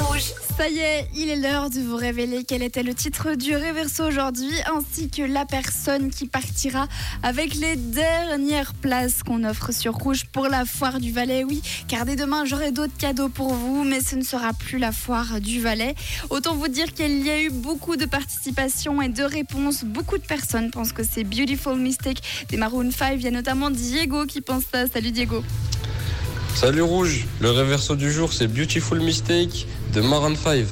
Rouge. Ça y est, il est l'heure de vous révéler quel était le titre du Réverso aujourd'hui, ainsi que la personne qui partira avec les dernières places qu'on offre sur Rouge pour la foire du Valais. Oui, car dès demain, j'aurai d'autres cadeaux pour vous, mais ce ne sera plus la foire du Valais. Autant vous dire qu'il y a eu beaucoup de participation et de réponses. Beaucoup de personnes pensent que c'est Beautiful Mistake des Maroon 5. Il y a notamment Diego qui pense ça. Salut Diego. Salut Rouge, le réverso du jour c'est Beautiful Mistake de Maroon 5.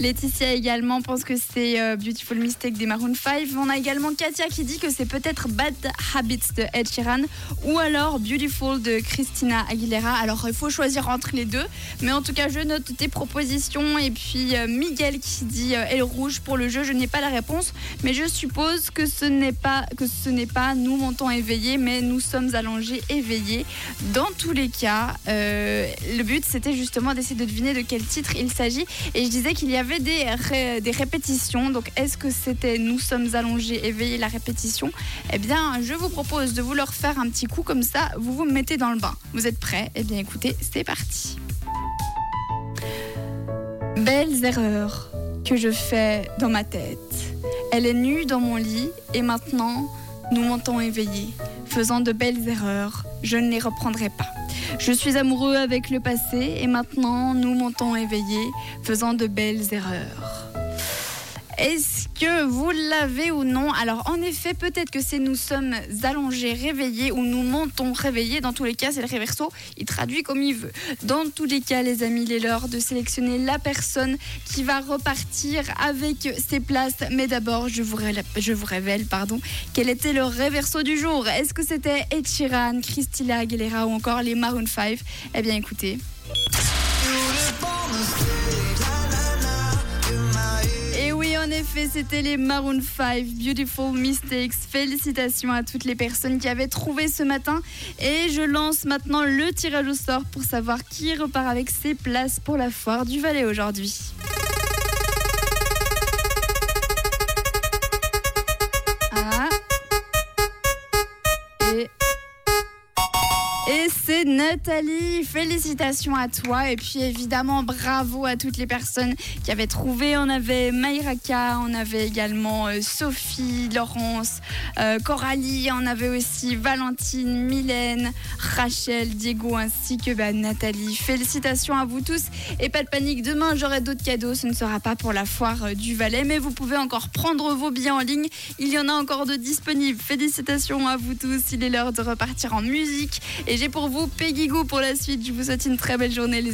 Laetitia également pense que c'est euh, Beautiful Mistake des Maroon 5. On a également Katia qui dit que c'est peut-être Bad Habits de Ed Sheeran ou alors Beautiful de Christina Aguilera. Alors il faut choisir entre les deux, mais en tout cas je note tes propositions et puis euh, Miguel qui dit euh, Elle rouge pour le jeu. Je n'ai pas la réponse, mais je suppose que ce n'est pas que ce n'est pas nous montons éveillés, mais nous sommes allongés éveillés. Dans tous les cas, euh, le but c'était justement d'essayer de deviner de quel titre il s'agit et je disais qu'il y avait des, ré- des répétitions. Donc, est-ce que c'était Nous sommes allongés, éveillés la répétition? Eh bien, je vous propose de vous leur faire un petit coup comme ça. Vous vous mettez dans le bain. Vous êtes prêts? Eh bien, écoutez, c'est parti. Belles erreurs que je fais dans ma tête. Elle est nue dans mon lit et maintenant, nous montons éveillés, faisant de belles erreurs. Je ne les reprendrai pas. Je suis amoureux avec le passé et maintenant nous montons éveillés, faisant de belles erreurs. Est-ce que vous l'avez ou non? Alors en effet, peut-être que c'est nous sommes allongés, réveillés ou nous montons réveillés. Dans tous les cas, c'est le réverso. Il traduit comme il veut. Dans tous les cas, les amis, il est l'heure de sélectionner la personne qui va repartir avec ses places. Mais d'abord, je vous révèle, je vous révèle pardon, quel était le réverso du jour. Est-ce que c'était Ed Sheeran, Christina Aguilera ou encore les Maroon 5 Eh bien, écoutez. Effet, c'était les Maroon 5, Beautiful Mistakes. Félicitations à toutes les personnes qui avaient trouvé ce matin. Et je lance maintenant le tirage au sort pour savoir qui repart avec ses places pour la foire du Valais aujourd'hui. Et c'est Nathalie. Félicitations à toi. Et puis évidemment, bravo à toutes les personnes qui avaient trouvé. On avait Mayraka, on avait également euh, Sophie, Laurence, euh, Coralie, on avait aussi Valentine, Mylène, Rachel, Diego ainsi que bah, Nathalie. Félicitations à vous tous. Et pas de panique, demain j'aurai d'autres cadeaux. Ce ne sera pas pour la foire euh, du Valais, mais vous pouvez encore prendre vos billets en ligne. Il y en a encore de disponibles. Félicitations à vous tous. Il est l'heure de repartir en musique. J'ai pour vous Peggy Goo pour la suite. Je vous souhaite une très belle journée, les amis.